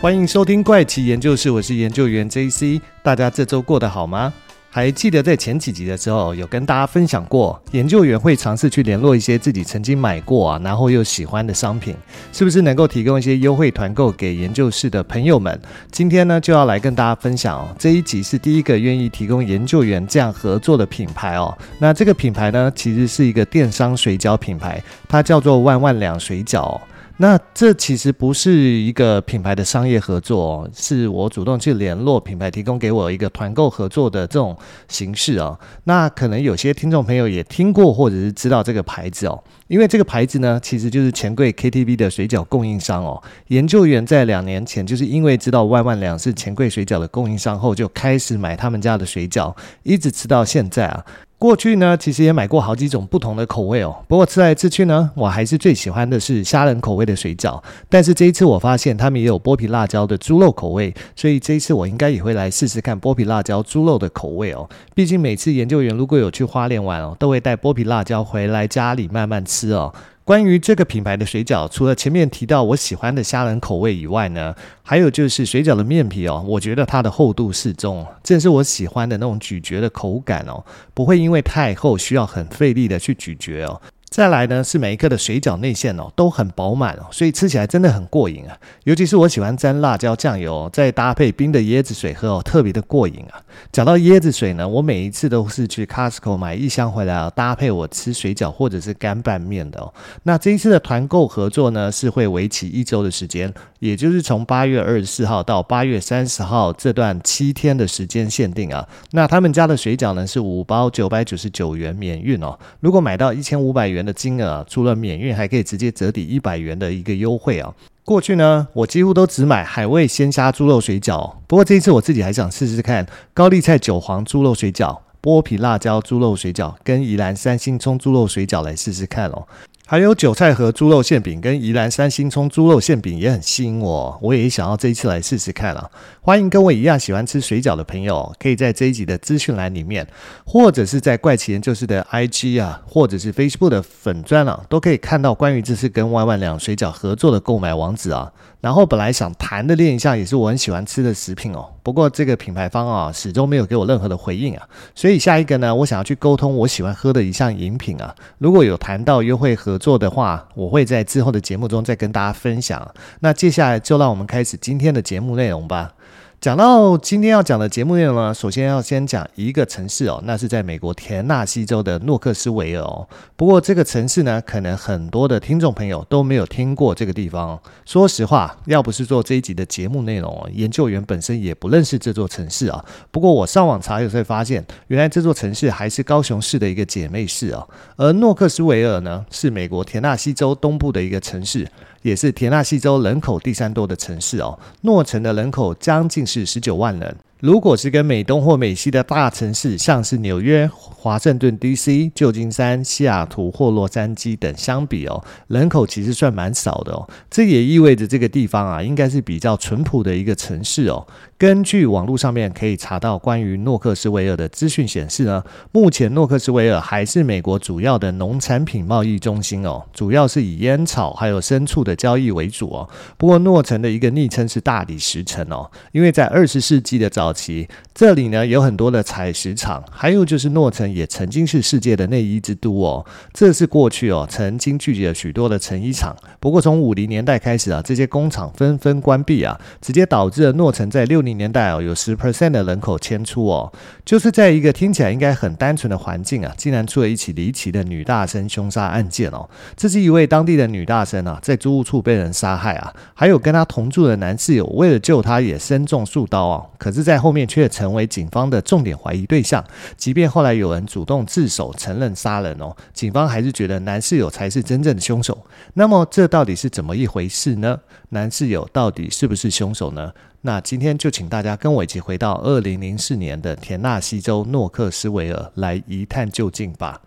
欢迎收听怪奇研究室，我是研究员 JC。大家这周过得好吗？还记得在前几集的时候，有跟大家分享过，研究员会尝试去联络一些自己曾经买过啊，然后又喜欢的商品，是不是能够提供一些优惠团购给研究室的朋友们？今天呢，就要来跟大家分享哦，这一集是第一个愿意提供研究员这样合作的品牌哦。那这个品牌呢，其实是一个电商水饺品牌，它叫做万万两水饺。那这其实不是一个品牌的商业合作哦，是我主动去联络品牌，提供给我一个团购合作的这种形式哦。那可能有些听众朋友也听过或者是知道这个牌子哦，因为这个牌子呢，其实就是钱柜 KTV 的水饺供应商哦。研究员在两年前就是因为知道万万两是钱柜水饺的供应商后，就开始买他们家的水饺，一直吃到现在啊。过去呢，其实也买过好几种不同的口味哦。不过吃来吃去呢，我还是最喜欢的是虾仁口味的水饺。但是这一次我发现他们也有剥皮辣椒的猪肉口味，所以这一次我应该也会来试试看剥皮辣椒猪肉的口味哦。毕竟每次研究员如果有去花莲玩哦，都会带剥皮辣椒回来家里慢慢吃哦。关于这个品牌的水饺，除了前面提到我喜欢的虾仁口味以外呢，还有就是水饺的面皮哦，我觉得它的厚度适中，正是我喜欢的那种咀嚼的口感哦，不会因为太厚需要很费力的去咀嚼哦。再来呢，是每一颗的水饺内馅哦都很饱满哦，所以吃起来真的很过瘾啊！尤其是我喜欢沾辣椒酱油，再搭配冰的椰子水喝哦，特别的过瘾啊！讲到椰子水呢，我每一次都是去 Costco 买一箱回来哦，搭配我吃水饺或者是干拌面的哦。那这一次的团购合作呢，是会为期一周的时间，也就是从八月二十四号到八月三十号这段七天的时间限定啊。那他们家的水饺呢是五包九百九十九元免运哦，如果买到一千五百元。的金额除了免运，还可以直接折抵一百元的一个优惠啊！过去呢，我几乎都只买海味鲜虾猪肉水饺，不过这一次我自己还想试试看高丽菜韭黄猪肉水饺、剥皮辣椒猪肉水饺跟宜兰三星葱猪肉水饺来试试看哦。还有韭菜盒猪肉馅饼跟宜兰三星葱猪肉馅饼也很吸引我，我也想要这一次来试试看啊！欢迎跟我一样喜欢吃水饺的朋友，可以在这一集的资讯栏里面，或者是在怪奇研究室的 IG 啊，或者是 Facebook 的粉专啊，都可以看到关于这次跟万万两水饺合作的购买网址啊。然后本来想谈的另一项也是我很喜欢吃的食品哦，不过这个品牌方啊始终没有给我任何的回应啊，所以下一个呢，我想要去沟通我喜欢喝的一项饮品啊，如果有谈到优惠合作的话，我会在之后的节目中再跟大家分享。那接下来就让我们开始今天的节目内容吧。讲到今天要讲的节目内容呢，首先要先讲一个城市哦，那是在美国田纳西州的诺克斯维尔哦。不过这个城市呢，可能很多的听众朋友都没有听过这个地方。说实话，要不是做这一集的节目内容，研究员本身也不认识这座城市啊。不过我上网查，有时候发现，原来这座城市还是高雄市的一个姐妹市啊。而诺克斯维尔呢，是美国田纳西州东部的一个城市。也是田纳西州人口第三多的城市哦，诺城的人口将近是十九万人。如果是跟美东或美西的大城市，像是纽约、华盛顿 DC、旧金山、西雅图或洛杉矶等相比哦，人口其实算蛮少的哦。这也意味着这个地方啊，应该是比较淳朴的一个城市哦。根据网络上面可以查到关于诺克斯维尔的资讯显示呢，目前诺克斯维尔还是美国主要的农产品贸易中心哦，主要是以烟草还有牲畜的交易为主哦。不过诺城的一个昵称是大理石城哦，因为在二十世纪的早期，这里呢有很多的采石场，还有就是诺城也曾经是世界的内衣之都哦。这是过去哦曾经聚集了许多的成衣厂，不过从五零年代开始啊，这些工厂纷纷关闭啊，直接导致了诺城在六零年代哦，有十 percent 的人口迁出哦，就是在一个听起来应该很单纯的环境啊，竟然出了一起离奇的女大生凶杀案件哦。这是一位当地的女大生啊，在租屋处被人杀害啊，还有跟她同住的男室友为了救她也身中数刀啊，可是，在后面却成为警方的重点怀疑对象。即便后来有人主动自首承认杀人哦，警方还是觉得男室友才是真正的凶手。那么，这到底是怎么一回事呢？男室友到底是不是凶手呢？那今天就请大家跟我一起回到二零零四年的田纳西州诺克斯维尔来一探究竟吧。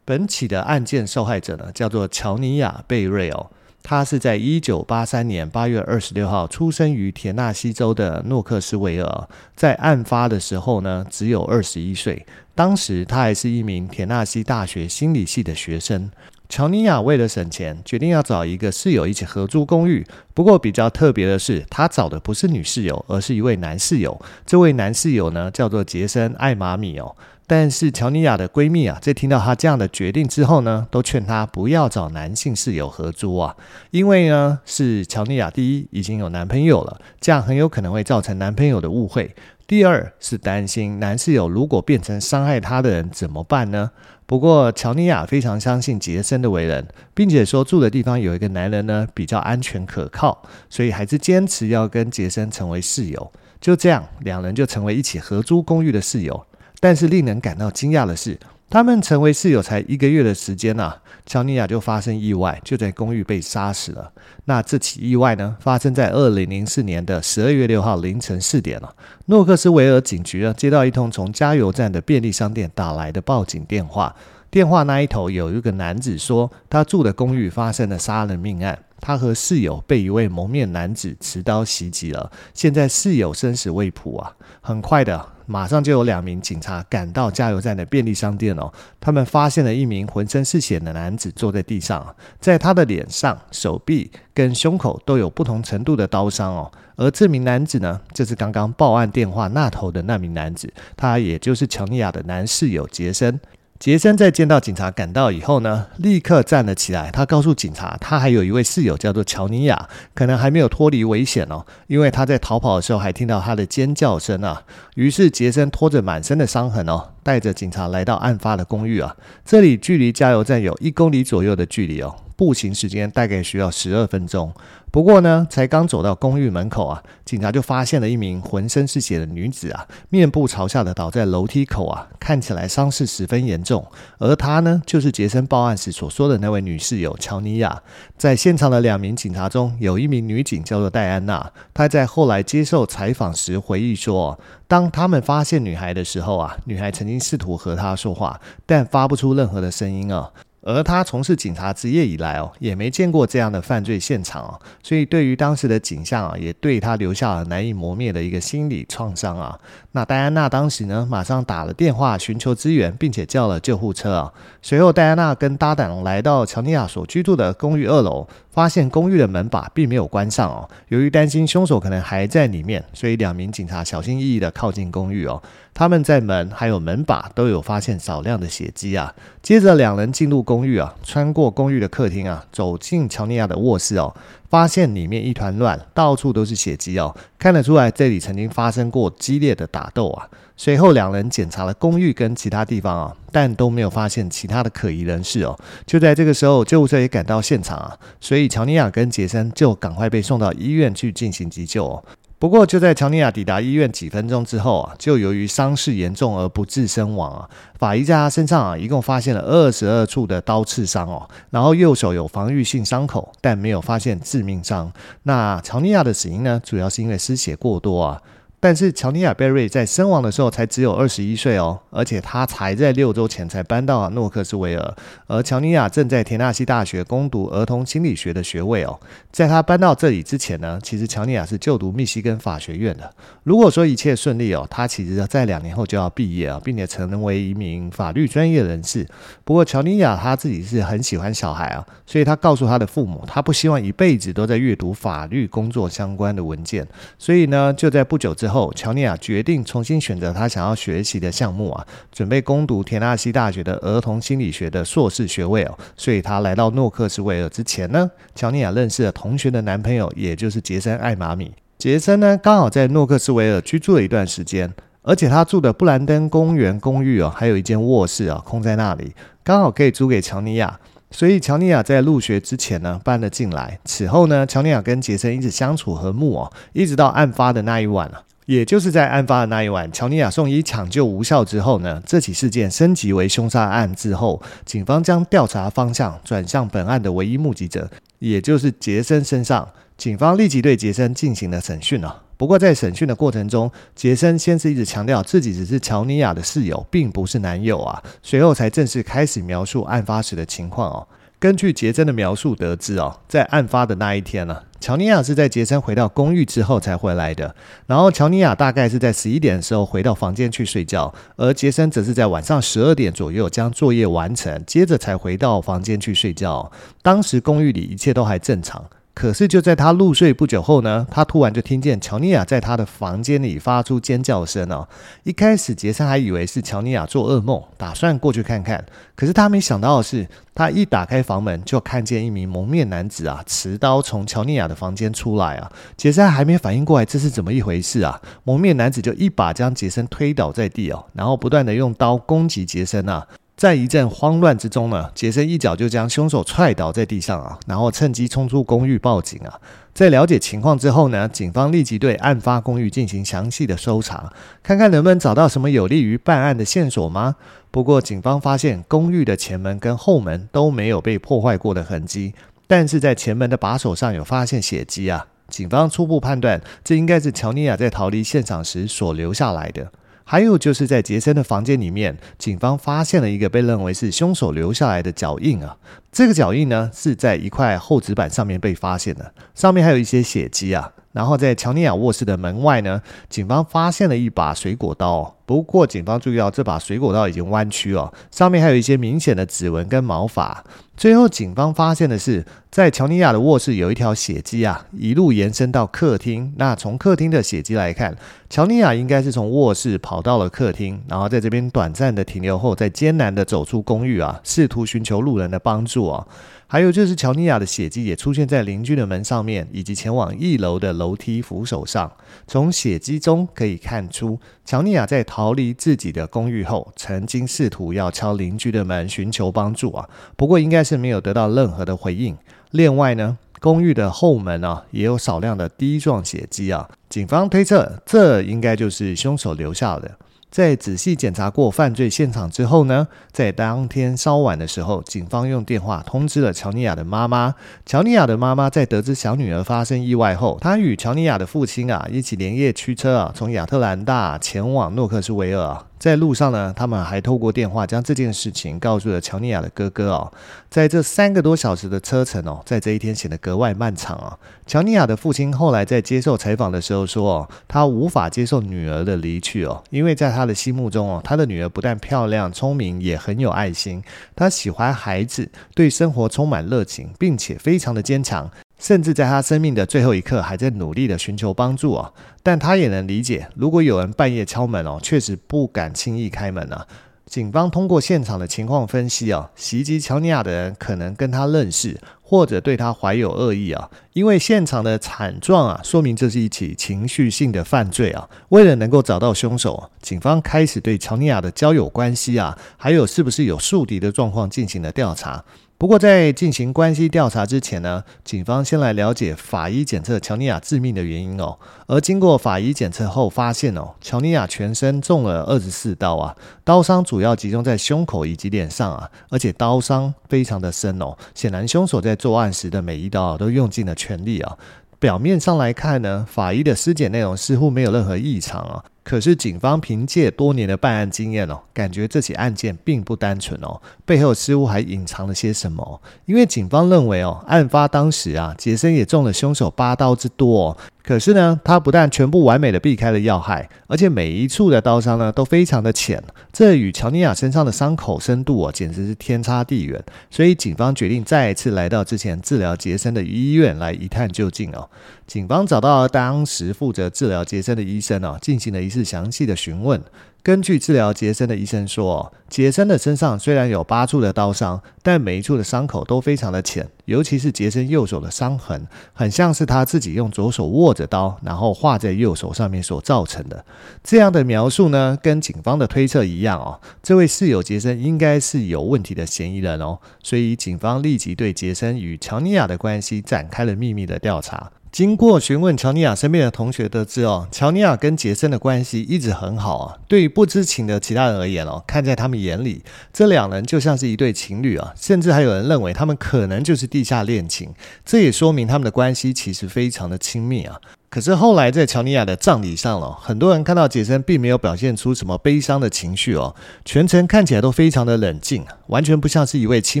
本起的案件受害者呢，叫做乔尼亚贝瑞尔。他是在一九八三年八月二十六号出生于田纳西州的诺克斯维尔，在案发的时候呢，只有二十一岁。当时他还是一名田纳西大学心理系的学生。乔尼亚为了省钱，决定要找一个室友一起合租公寓。不过比较特别的是，他找的不是女室友，而是一位男室友。这位男室友呢，叫做杰森·艾玛米哦。但是乔尼亚的闺蜜啊，在听到她这样的决定之后呢，都劝她不要找男性室友合租啊，因为呢，是乔尼亚第一已经有男朋友了，这样很有可能会造成男朋友的误会；第二是担心男室友如果变成伤害他的人怎么办呢？不过乔尼亚非常相信杰森的为人，并且说住的地方有一个男人呢比较安全可靠，所以还是坚持要跟杰森成为室友。就这样，两人就成为一起合租公寓的室友。但是令人感到惊讶的是，他们成为室友才一个月的时间啊，乔尼亚就发生意外，就在公寓被杀死了。那这起意外呢，发生在二零零四年的十二月六号凌晨四点了。诺克斯维尔警局呢，接到一通从加油站的便利商店打来的报警电话，电话那一头有一个男子说，他住的公寓发生了杀人命案。他和室友被一位蒙面男子持刀袭击了，现在室友生死未卜啊！很快的，马上就有两名警察赶到加油站的便利商店哦。他们发现了一名浑身是血的男子坐在地上，在他的脸上、手臂跟胸口都有不同程度的刀伤哦。而这名男子呢，就是刚刚报案电话那头的那名男子，他也就是乔尼亚的男室友杰森。杰森在见到警察赶到以后呢，立刻站了起来。他告诉警察，他还有一位室友叫做乔尼亚，可能还没有脱离危险哦，因为他在逃跑的时候还听到他的尖叫声啊。于是杰森拖着满身的伤痕哦，带着警察来到案发的公寓啊。这里距离加油站有一公里左右的距离哦。步行时间大概需要十二分钟。不过呢，才刚走到公寓门口啊，警察就发现了一名浑身是血的女子啊，面部朝下的倒在楼梯口啊，看起来伤势十分严重。而她呢，就是杰森报案时所说的那位女室友乔尼亚。在现场的两名警察中，有一名女警叫做戴安娜。她在后来接受采访时回忆说，当他们发现女孩的时候啊，女孩曾经试图和她说话，但发不出任何的声音啊。而他从事警察职业以来哦，也没见过这样的犯罪现场哦，所以对于当时的景象啊，也对他留下了难以磨灭的一个心理创伤啊。那戴安娜当时呢，马上打了电话寻求支援，并且叫了救护车啊。随后，戴安娜跟搭档来到乔尼亚所居住的公寓二楼。发现公寓的门把并没有关上哦，由于担心凶手可能还在里面，所以两名警察小心翼翼地靠近公寓哦。他们在门还有门把都有发现少量的血迹啊。接着两人进入公寓啊，穿过公寓的客厅啊，走进乔尼亚的卧室哦。发现里面一团乱，到处都是血迹哦，看得出来这里曾经发生过激烈的打斗啊。随后两人检查了公寓跟其他地方啊，但都没有发现其他的可疑人士哦。就在这个时候，救护车也赶到现场啊，所以乔尼亚跟杰森就赶快被送到医院去进行急救。不过，就在乔尼亚抵达医院几分钟之后啊，就由于伤势严重而不治身亡啊。法医在他身上啊，一共发现了二十二处的刀刺伤哦，然后右手有防御性伤口，但没有发现致命伤。那乔尼亚的死因呢，主要是因为失血过多啊。但是乔尼亚贝瑞在身亡的时候才只有二十一岁哦，而且他才在六周前才搬到诺克斯维尔，而乔尼亚正在田纳西大学攻读儿童心理学的学位哦。在他搬到这里之前呢，其实乔尼亚是就读密西根法学院的。如果说一切顺利哦，他其实在两年后就要毕业啊，并且成为一名法律专业人士。不过乔尼亚他自己是很喜欢小孩啊，所以他告诉他的父母，他不希望一辈子都在阅读法律工作相关的文件。所以呢，就在不久之后，乔尼亚决定重新选择他想要学习的项目啊，准备攻读田纳西大学的儿童心理学的硕士学位哦。所以他来到诺克斯维尔之前呢，乔尼亚认识了同学的男朋友，也就是杰森·艾玛米。杰森呢，刚好在诺克斯维尔居住了一段时间，而且他住的布兰登公园公寓哦，还有一间卧室啊空在那里，刚好可以租给乔尼亚。所以乔尼亚在入学之前呢，搬了进来。此后呢，乔尼亚跟杰森一直相处和睦哦，一直到案发的那一晚啊。也就是在案发的那一晚，乔尼亚送医抢救无效之后呢，这起事件升级为凶杀案之后，警方将调查方向转向本案的唯一目击者，也就是杰森身上。警方立即对杰森进行了审讯了。不过在审讯的过程中，杰森先是一直强调自己只是乔尼亚的室友，并不是男友啊。随后才正式开始描述案发时的情况哦。根据杰森的描述得知哦，在案发的那一天呢，乔尼亚是在杰森回到公寓之后才回来的。然后乔尼亚大概是在十一点的时候回到房间去睡觉，而杰森则是在晚上十二点左右将作业完成，接着才回到房间去睡觉。当时公寓里一切都还正常。可是就在他入睡不久后呢，他突然就听见乔尼亚在他的房间里发出尖叫声哦。一开始杰森还以为是乔尼亚做噩梦，打算过去看看。可是他没想到的是，他一打开房门就看见一名蒙面男子啊，持刀从乔尼亚的房间出来啊。杰森还没反应过来这是怎么一回事啊，蒙面男子就一把将杰森推倒在地哦，然后不断的用刀攻击杰森啊。在一阵慌乱之中呢，杰森一脚就将凶手踹倒在地上啊，然后趁机冲出公寓报警啊。在了解情况之后呢，警方立即对案发公寓进行详细的搜查，看看能不能找到什么有利于办案的线索吗？不过，警方发现公寓的前门跟后门都没有被破坏过的痕迹，但是在前门的把手上有发现血迹啊。警方初步判断，这应该是乔尼亚在逃离现场时所留下来的。还有就是在杰森的房间里面，警方发现了一个被认为是凶手留下来的脚印啊。这个脚印呢，是在一块厚纸板上面被发现的，上面还有一些血迹啊。然后在乔尼亚卧室的门外呢，警方发现了一把水果刀。不过警方注意到这把水果刀已经弯曲哦，上面还有一些明显的指纹跟毛发。最后警方发现的是，在乔尼亚的卧室有一条血迹啊，一路延伸到客厅。那从客厅的血迹来看，乔尼亚应该是从卧室跑到了客厅，然后在这边短暂的停留后，再艰难的走出公寓啊，试图寻求路人的帮助啊。还有就是，乔尼亚的血迹也出现在邻居的门上面，以及前往一楼的楼梯扶手上。从血迹中可以看出，乔尼亚在逃离自己的公寓后，曾经试图要敲邻居的门寻求帮助啊，不过应该是没有得到任何的回应。另外呢，公寓的后门啊，也有少量的滴状血迹啊，警方推测这应该就是凶手留下的。在仔细检查过犯罪现场之后呢，在当天稍晚的时候，警方用电话通知了乔尼亚的妈妈。乔尼亚的妈妈在得知小女儿发生意外后，她与乔尼亚的父亲啊一起连夜驱车啊，从亚特兰大前往诺克斯维尔。在路上呢，他们还透过电话将这件事情告诉了乔尼亚的哥哥哦。在这三个多小时的车程哦，在这一天显得格外漫长啊。乔尼亚的父亲后来在接受采访的时候说哦，他无法接受女儿的离去哦，因为在他的心目中哦，他的女儿不但漂亮、聪明，也很有爱心。他喜欢孩子，对生活充满热情，并且非常的坚强。甚至在他生命的最后一刻，还在努力的寻求帮助啊！但他也能理解，如果有人半夜敲门哦，确实不敢轻易开门啊。警方通过现场的情况分析啊，袭击乔尼亚的人可能跟他认识，或者对他怀有恶意啊。因为现场的惨状啊，说明这是一起情绪性的犯罪啊。为了能够找到凶手，警方开始对乔尼亚的交友关系啊，还有是不是有宿敌的状况进行了调查。不过，在进行关系调查之前呢，警方先来了解法医检测乔尼亚致命的原因哦。而经过法医检测后发现哦，乔尼亚全身中了二十四刀啊，刀伤主要集中在胸口以及脸上啊，而且刀伤非常的深哦。显然，凶手在作案时的每一刀都用尽了全力啊。表面上来看呢，法医的尸检内容似乎没有任何异常啊。可是警方凭借多年的办案经验哦，感觉这起案件并不单纯哦，背后似乎还隐藏了些什么。因为警方认为哦，案发当时啊，杰森也中了凶手八刀之多哦。可是呢，他不但全部完美的避开了要害，而且每一处的刀伤呢都非常的浅，这与乔尼亚身上的伤口深度啊简直是天差地远。所以警方决定再一次来到之前治疗杰森的医院来一探究竟哦。警方找到了当时负责治疗杰森的医生哦，进行了一次详细的询问。根据治疗杰森的医生说，杰森的身上虽然有八处的刀伤，但每一处的伤口都非常的浅，尤其是杰森右手的伤痕，很像是他自己用左手握着刀，然后划在右手上面所造成的。这样的描述呢，跟警方的推测一样哦，这位室友杰森应该是有问题的嫌疑人哦，所以警方立即对杰森与乔尼亚的关系展开了秘密的调查。经过询问乔尼亚身边的同学得知哦，乔尼亚跟杰森的关系一直很好啊。对于不知情的其他人而言哦，看在他们眼里，这两人就像是一对情侣啊，甚至还有人认为他们可能就是地下恋情。这也说明他们的关系其实非常的亲密啊。可是后来在乔尼亚的葬礼上了，很多人看到杰森并没有表现出什么悲伤的情绪哦，全程看起来都非常的冷静，完全不像是一位亲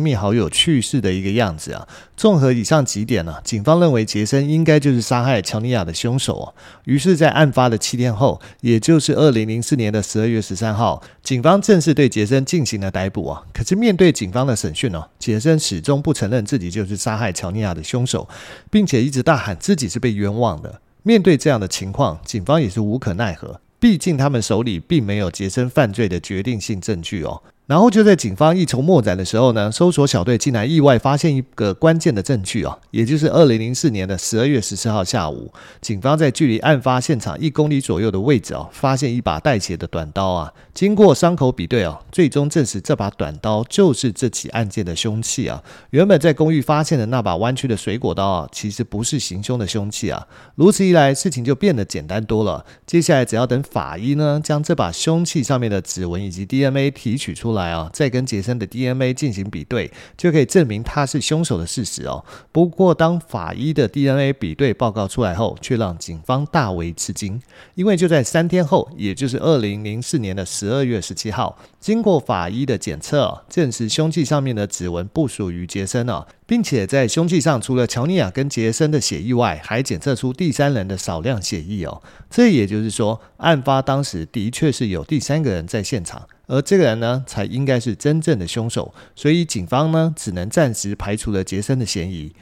密好友去世的一个样子啊。综合以上几点呢，警方认为杰森应该就是杀害乔尼亚的凶手哦。于是，在案发的七天后，也就是二零零四年的十二月十三号，警方正式对杰森进行了逮捕啊。可是面对警方的审讯哦，杰森始终不承认自己就是杀害乔尼亚的凶手，并且一直大喊自己是被冤枉的。面对这样的情况，警方也是无可奈何，毕竟他们手里并没有杰森犯罪的决定性证据哦。然后就在警方一筹莫展的时候呢，搜索小队竟然意外发现一个关键的证据哦，也就是二零零四年的十二月十四号下午，警方在距离案发现场一公里左右的位置哦，发现一把带血的短刀啊。经过伤口比对哦，最终证实这把短刀就是这起案件的凶器啊。原本在公寓发现的那把弯曲的水果刀啊，其实不是行凶的凶器啊。如此一来，事情就变得简单多了。接下来只要等法医呢，将这把凶器上面的指纹以及 DNA 提取出来。来啊，再跟杰森的 DNA 进行比对，就可以证明他是凶手的事实哦。不过，当法医的 DNA 比对报告出来后，却让警方大为吃惊，因为就在三天后，也就是二零零四年的十二月十七号，经过法医的检测，证实凶器上面的指纹不属于杰森哦。并且在凶器上，除了乔尼亚跟杰森的血液外，还检测出第三人的少量血液哦。这也就是说，案发当时的确是有第三个人在现场，而这个人呢，才应该是真正的凶手。所以警方呢，只能暂时排除了杰森的嫌疑。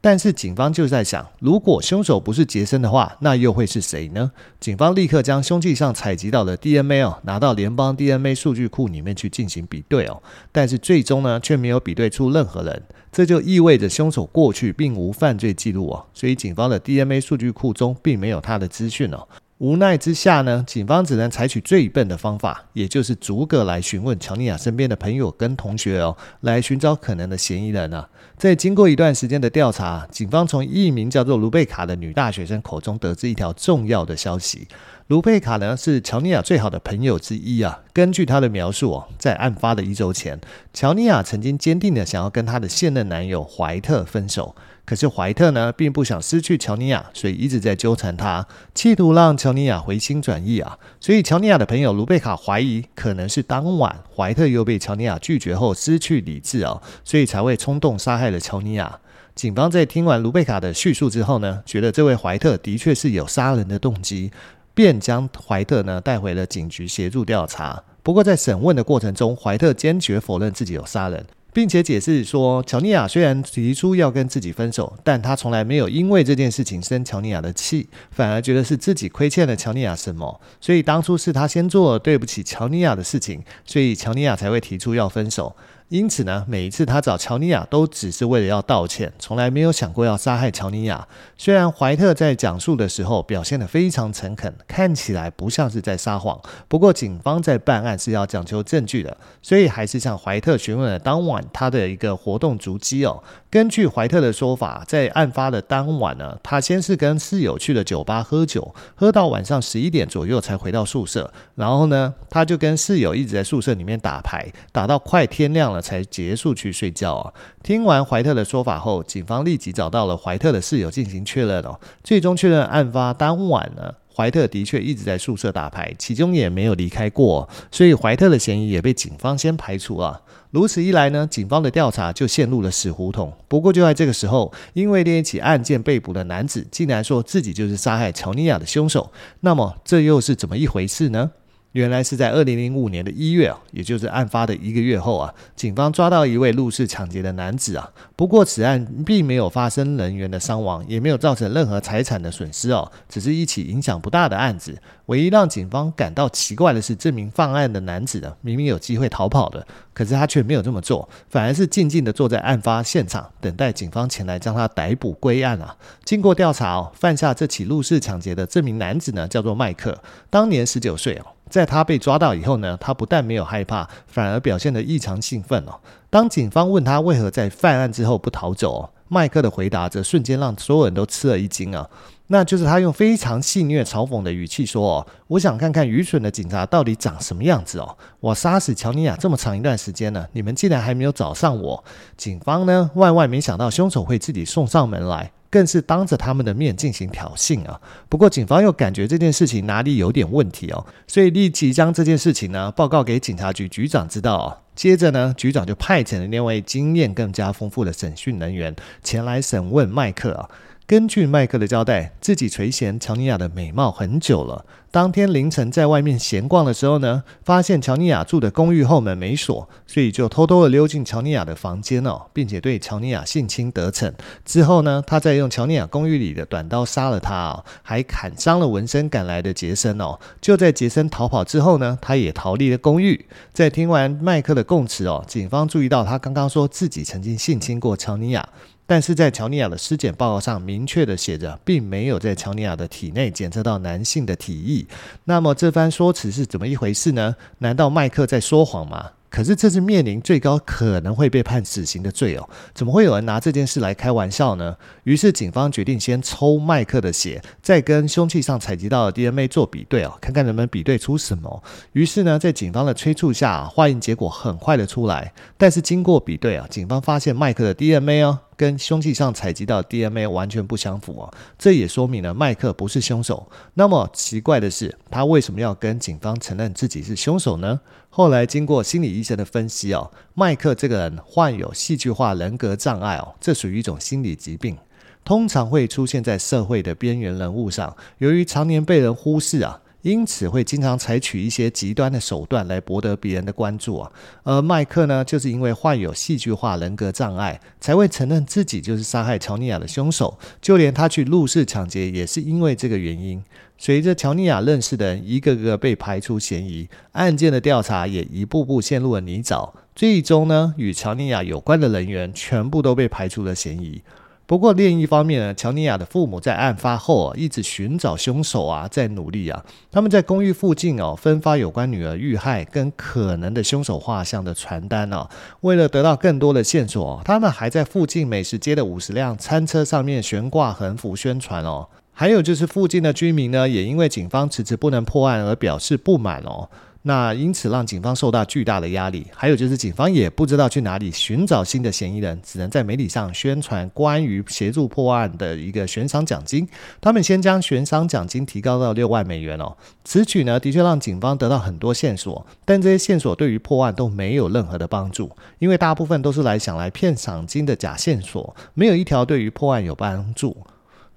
但是警方就在想，如果凶手不是杰森的话，那又会是谁呢？警方立刻将凶器上采集到的 DNA 哦，拿到联邦 DNA 数据库里面去进行比对哦。但是最终呢，却没有比对出任何人，这就意味着凶手过去并无犯罪记录哦。所以警方的 DNA 数据库中并没有他的资讯哦。无奈之下呢，警方只能采取最笨的方法，也就是逐个来询问乔尼亚身边的朋友跟同学哦，来寻找可能的嫌疑人啊。在经过一段时间的调查，警方从一名叫做卢贝卡的女大学生口中得知一条重要的消息。卢贝卡呢是乔尼亚最好的朋友之一啊。根据她的描述哦，在案发的一周前，乔尼亚曾经坚定的想要跟她的现任男友怀特分手。可是怀特呢，并不想失去乔尼亚，所以一直在纠缠他，企图让乔尼亚回心转意啊。所以乔尼亚的朋友卢贝卡怀疑，可能是当晚怀特又被乔尼亚拒绝后失去理智啊，所以才会冲动杀害了乔尼亚。警方在听完卢贝卡的叙述之后呢，觉得这位怀特的确是有杀人的动机，便将怀特呢带回了警局协助调查。不过在审问的过程中，怀特坚决否认自己有杀人。并且解释说，乔尼亚虽然提出要跟自己分手，但他从来没有因为这件事情生乔尼亚的气，反而觉得是自己亏欠了乔尼亚什么，所以当初是他先做了对不起乔尼亚的事情，所以乔尼亚才会提出要分手。因此呢，每一次他找乔尼亚都只是为了要道歉，从来没有想过要杀害乔尼亚。虽然怀特在讲述的时候表现得非常诚恳，看起来不像是在撒谎，不过警方在办案是要讲求证据的，所以还是向怀特询问了当晚他的一个活动足迹哦。根据怀特的说法，在案发的当晚呢，他先是跟室友去了酒吧喝酒，喝到晚上十一点左右才回到宿舍，然后呢，他就跟室友一直在宿舍里面打牌，打到快天亮了。才结束去睡觉啊！听完怀特的说法后，警方立即找到了怀特的室友进行确认哦。最终确认案发当晚呢，怀特的确一直在宿舍打牌，其中也没有离开过，所以怀特的嫌疑也被警方先排除了。如此一来呢，警方的调查就陷入了死胡同。不过就在这个时候，因为另一起案件被捕的男子竟然说自己就是杀害乔尼亚的凶手，那么这又是怎么一回事呢？原来是在二零零五年的一月啊，也就是案发的一个月后啊，警方抓到一位入室抢劫的男子啊。不过此案并没有发生人员的伤亡，也没有造成任何财产的损失哦，只是一起影响不大的案子。唯一让警方感到奇怪的是，这名犯案的男子呢，明明有机会逃跑的，可是他却没有这么做，反而是静静的坐在案发现场，等待警方前来将他逮捕归案啊。经过调查哦，犯下这起入室抢劫的这名男子呢，叫做麦克，当年十九岁哦。在他被抓到以后呢，他不但没有害怕，反而表现得异常兴奋哦。当警方问他为何在犯案之后不逃走哦，麦克的回答则瞬间让所有人都吃了一惊啊。那就是他用非常戏谑嘲讽的语气说：“哦，我想看看愚蠢的警察到底长什么样子哦。我杀死乔尼亚这么长一段时间了，你们竟然还没有找上我。警方呢，万万没想到凶手会自己送上门来。”更是当着他们的面进行挑衅啊。不过警方又感觉这件事情哪里有点问题哦，所以立即将这件事情呢报告给警察局局长知道哦。接着呢，局长就派遣了那位经验更加丰富的审讯人员前来审问麦克啊。根据麦克的交代，自己垂涎乔尼亚的美貌很久了。当天凌晨在外面闲逛的时候呢，发现乔尼亚住的公寓后门没锁，所以就偷偷的溜进乔尼亚的房间哦，并且对乔尼亚性侵得逞。之后呢，他再用乔尼亚公寓里的短刀杀了她哦，还砍伤了闻声赶来的杰森哦。就在杰森逃跑之后呢，他也逃离了公寓。在听完麦克的供词哦，警方注意到他刚刚说自己曾经性侵过乔尼亚。但是在乔尼亚的尸检报告上明确的写着，并没有在乔尼亚的体内检测到男性的体液。那么这番说辞是怎么一回事呢？难道麦克在说谎吗？可是这是面临最高可能会被判死刑的罪哦，怎么会有人拿这件事来开玩笑呢？于是警方决定先抽麦克的血，再跟凶器上采集到的 DNA 做比对哦，看看能不能比对出什么。于是呢，在警方的催促下，化验结果很快的出来。但是经过比对啊，警方发现麦克的 DNA 哦。跟凶器上采集到 DNA 完全不相符哦，这也说明了麦克不是凶手。那么奇怪的是，他为什么要跟警方承认自己是凶手呢？后来经过心理医生的分析哦，麦克这个人患有戏剧化人格障碍哦，这属于一种心理疾病，通常会出现在社会的边缘人物上，由于常年被人忽视啊。因此会经常采取一些极端的手段来博得别人的关注啊。而麦克呢，就是因为患有戏剧化人格障碍，才会承认自己就是杀害乔尼亚的凶手。就连他去入室抢劫，也是因为这个原因。随着乔尼亚认识的人一个个被排除嫌疑，案件的调查也一步步陷入了泥沼。最终呢，与乔尼亚有关的人员全部都被排除了嫌疑。不过另一方面呢，乔尼亚的父母在案发后啊，一直寻找凶手啊，在努力啊。他们在公寓附近哦，分发有关女儿遇害跟可能的凶手画像的传单哦。为了得到更多的线索，他们还在附近美食街的五十辆餐车上面悬挂横幅宣传哦。还有就是附近的居民呢，也因为警方迟迟不能破案而表示不满哦。那因此让警方受到巨大的压力，还有就是警方也不知道去哪里寻找新的嫌疑人，只能在媒体上宣传关于协助破案的一个悬赏奖金。他们先将悬赏奖金提高到六万美元哦。此举呢，的确让警方得到很多线索，但这些线索对于破案都没有任何的帮助，因为大部分都是来想来骗赏金的假线索，没有一条对于破案有帮助。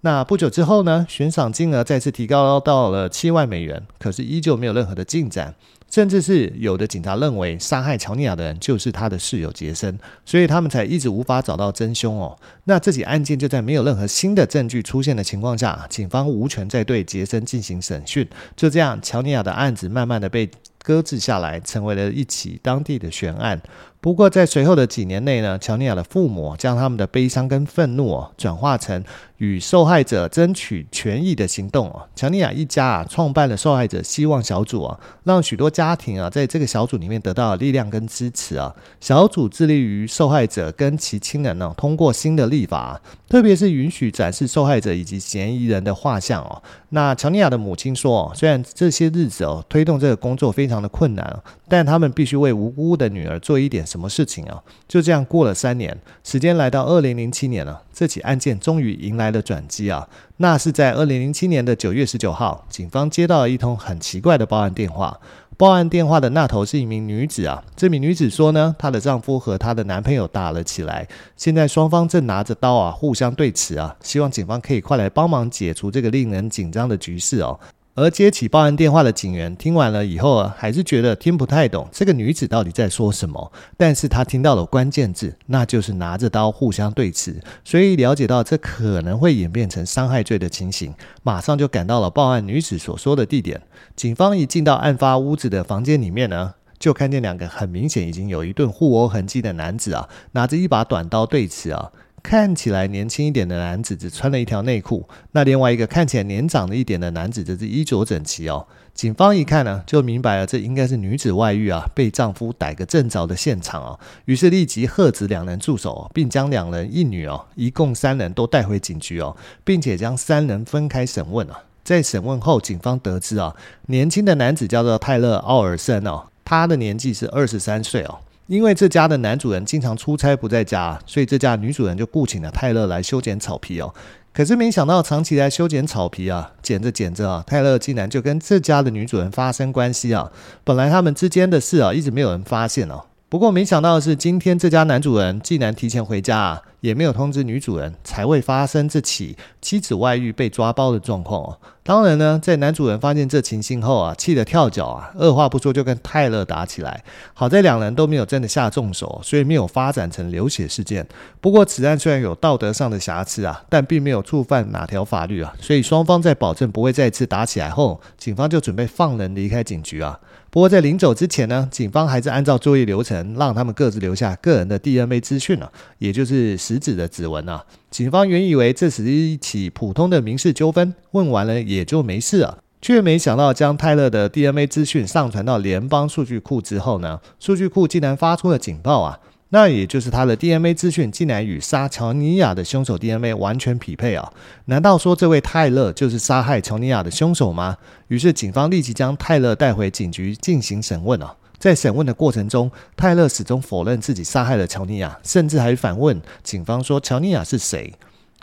那不久之后呢，悬赏金额再次提高到了七万美元，可是依旧没有任何的进展，甚至是有的警察认为杀害乔尼亚的人就是他的室友杰森，所以他们才一直无法找到真凶哦。那这起案件就在没有任何新的证据出现的情况下，警方无权再对杰森进行审讯，就这样，乔尼亚的案子慢慢的被搁置下来，成为了一起当地的悬案。不过，在随后的几年内呢，乔尼亚的父母将他们的悲伤跟愤怒哦，转化成与受害者争取权益的行动哦。乔尼亚一家啊，创办了受害者希望小组啊，让许多家庭啊，在这个小组里面得到了力量跟支持啊。小组致力于受害者跟其亲人呢，通过新的立法，特别是允许展示受害者以及嫌疑人的画像哦。那乔尼亚的母亲说，虽然这些日子哦，推动这个工作非常的困难，但他们必须为无辜的女儿做一点什么事情啊？就这样过了三年，时间来到二零零七年了，这起案件终于迎来了转机啊！那是在二零零七年的九月十九号，警方接到了一通很奇怪的报案电话。报案电话的那头是一名女子啊，这名女子说呢，她的丈夫和她的男朋友打了起来，现在双方正拿着刀啊，互相对持啊，希望警方可以快来帮忙解除这个令人紧张的局势哦。而接起报案电话的警员听完了以后啊，还是觉得听不太懂这个女子到底在说什么。但是他听到了关键字，那就是拿着刀互相对峙，所以了解到这可能会演变成伤害罪的情形，马上就赶到了报案女子所说的地点。警方一进到案发屋子的房间里面呢，就看见两个很明显已经有一顿互殴痕迹的男子啊，拿着一把短刀对峙啊。看起来年轻一点的男子只穿了一条内裤，那另外一个看起来年长了一点的男子则是衣着整齐哦。警方一看呢，就明白了，这应该是女子外遇啊，被丈夫逮个正着的现场哦。于是立即喝止两人住手，并将两人一女哦，一共三人都带回警局哦，并且将三人分开审问啊。在审问后，警方得知啊，年轻的男子叫做泰勒·奥尔森哦，他的年纪是二十三岁哦。因为这家的男主人经常出差不在家，所以这家女主人就雇请了泰勒来修剪草皮哦。可是没想到长期来修剪草皮啊，剪着剪着啊，泰勒竟然就跟这家的女主人发生关系啊！本来他们之间的事啊，一直没有人发现哦。不过没想到的是，今天这家男主人竟然提前回家啊，也没有通知女主人，才会发生这起妻子外遇被抓包的状况哦。当然呢，在男主人发现这情形后啊，气得跳脚啊，二话不说就跟泰勒打起来。好在两人都没有真的下重手，所以没有发展成流血事件。不过此案虽然有道德上的瑕疵啊，但并没有触犯哪条法律啊，所以双方在保证不会再次打起来后，警方就准备放人离开警局啊。不过在临走之前呢，警方还是按照作业流程，让他们各自留下个人的 DNA 资讯啊，也就是食指的指纹啊。警方原以为这只是一起普通的民事纠纷，问完了也就没事了，却没想到将泰勒的 DNA 资讯上传到联邦数据库之后呢，数据库竟然发出了警报啊！那也就是他的 DNA 资讯竟然与杀乔尼亚的凶手 DNA 完全匹配啊！难道说这位泰勒就是杀害乔尼亚的凶手吗？于是警方立即将泰勒带回警局进行审问啊！在审问的过程中，泰勒始终否认自己杀害了乔尼亚，甚至还反问警方说乔尼亚是谁？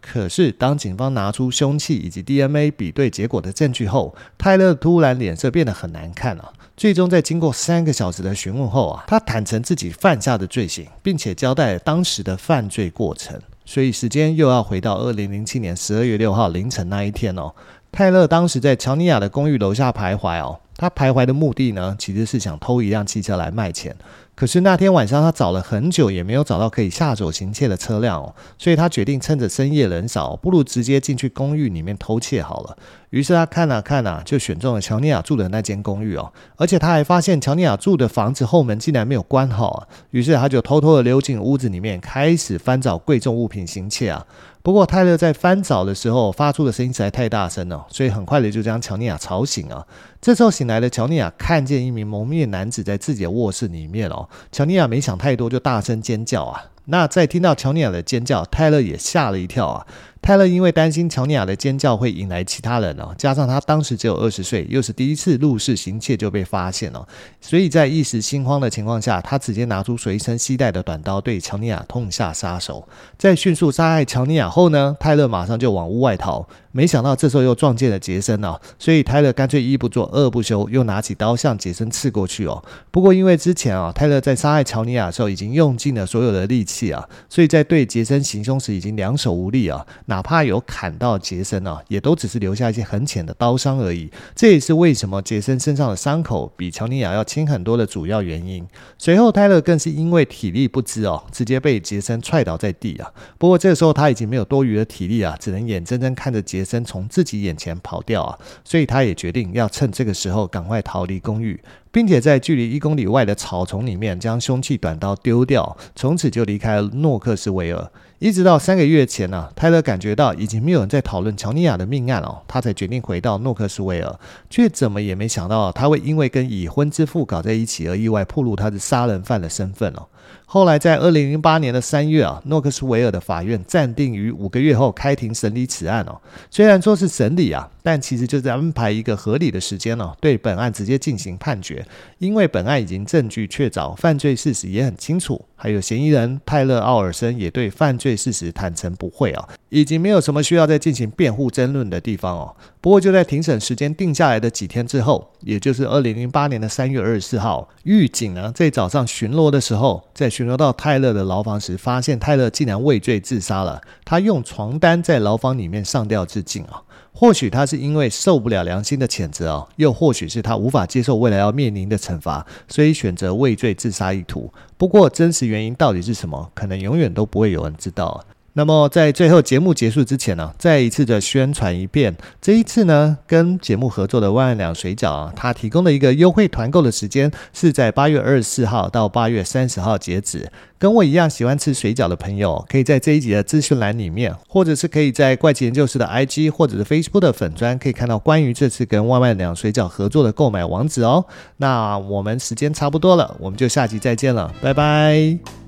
可是当警方拿出凶器以及 DNA 比对结果的证据后，泰勒突然脸色变得很难看啊！最终，在经过三个小时的询问后啊，他坦承自己犯下的罪行，并且交代了当时的犯罪过程。所以时间又要回到二零零七年十二月六号凌晨那一天哦。泰勒当时在乔尼亚的公寓楼下徘徊哦，他徘徊的目的呢，其实是想偷一辆汽车来卖钱。可是那天晚上，他找了很久也没有找到可以下手行窃的车辆哦，所以他决定趁着深夜人少，不如直接进去公寓里面偷窃好了。于是他看啊看啊，就选中了乔尼亚住的那间公寓哦，而且他还发现乔尼亚住的房子后门竟然没有关好啊，于是他就偷偷的溜进屋子里面，开始翻找贵重物品行窃啊。不过泰勒在翻找的时候发出的声音实在太大声了，所以很快的就将乔尼亚吵醒啊。这时候醒来的乔尼亚看见一名蒙面男子在自己的卧室里面哦，乔尼亚没想太多就大声尖叫啊。那在听到乔尼亚的尖叫，泰勒也吓了一跳啊。泰勒因为担心乔尼亚的尖叫会引来其他人哦，加上他当时只有二十岁，又是第一次入室行窃就被发现了，所以在一时心慌的情况下，他直接拿出随身携带的短刀对乔尼亚痛下杀手。在迅速杀害乔尼亚后呢，泰勒马上就往屋外逃。没想到这时候又撞见了杰森哦，所以泰勒干脆一不做二不休，又拿起刀向杰森刺过去哦。不过因为之前啊，泰勒在杀害乔尼亚的时候已经用尽了所有的力气啊，所以在对杰森行凶时已经两手无力啊。哪怕有砍到杰森啊，也都只是留下一些很浅的刀伤而已。这也是为什么杰森身上的伤口比乔尼亚要轻很多的主要原因。随后泰勒更是因为体力不支哦，直接被杰森踹倒在地啊。不过这个时候他已经没有多余的体力啊，只能眼睁睁看着杰森。从自己眼前跑掉啊，所以他也决定要趁这个时候赶快逃离公寓，并且在距离一公里外的草丛里面将凶器短刀丢掉，从此就离开了诺克斯维尔。一直到三个月前呢、啊，泰勒感觉到已经没有人在讨论乔尼亚的命案哦，他才决定回到诺克斯维尔，却怎么也没想到他会因为跟已婚之妇搞在一起而意外暴露他是杀人犯的身份哦。后来在二零零八年的三月啊，诺克斯维尔的法院暂定于五个月后开庭审理此案哦。虽然说是审理啊，但其实就是安排一个合理的时间哦，对本案直接进行判决。因为本案已经证据确凿，犯罪事实也很清楚，还有嫌疑人泰勒·奥尔森也对犯罪事实坦诚不讳啊，已经没有什么需要再进行辩护争论的地方哦。不过就在庭审时间定下来的几天之后，也就是二零零八年的三月二十四号，狱警呢在早上巡逻的时候，在巡逻到泰勒的牢房时，发现泰勒竟然畏罪自杀了。他用床单在牢房里面上吊自尽啊！或许他是因为受不了良心的谴责哦，又或许是他无法接受未来要面临的惩罚，所以选择畏罪自杀意图。不过真实原因到底是什么，可能永远都不会有人知道。那么在最后节目结束之前呢，再一次的宣传一遍，这一次呢跟节目合作的万万两水饺啊，它提供的一个优惠团购的时间是在八月二十四号到八月三十号截止。跟我一样喜欢吃水饺的朋友，可以在这一集的资讯栏里面，或者是可以在怪奇研究室的 IG 或者是 Facebook 的粉专，可以看到关于这次跟万万两水饺合作的购买网址哦。那我们时间差不多了，我们就下集再见了，拜拜。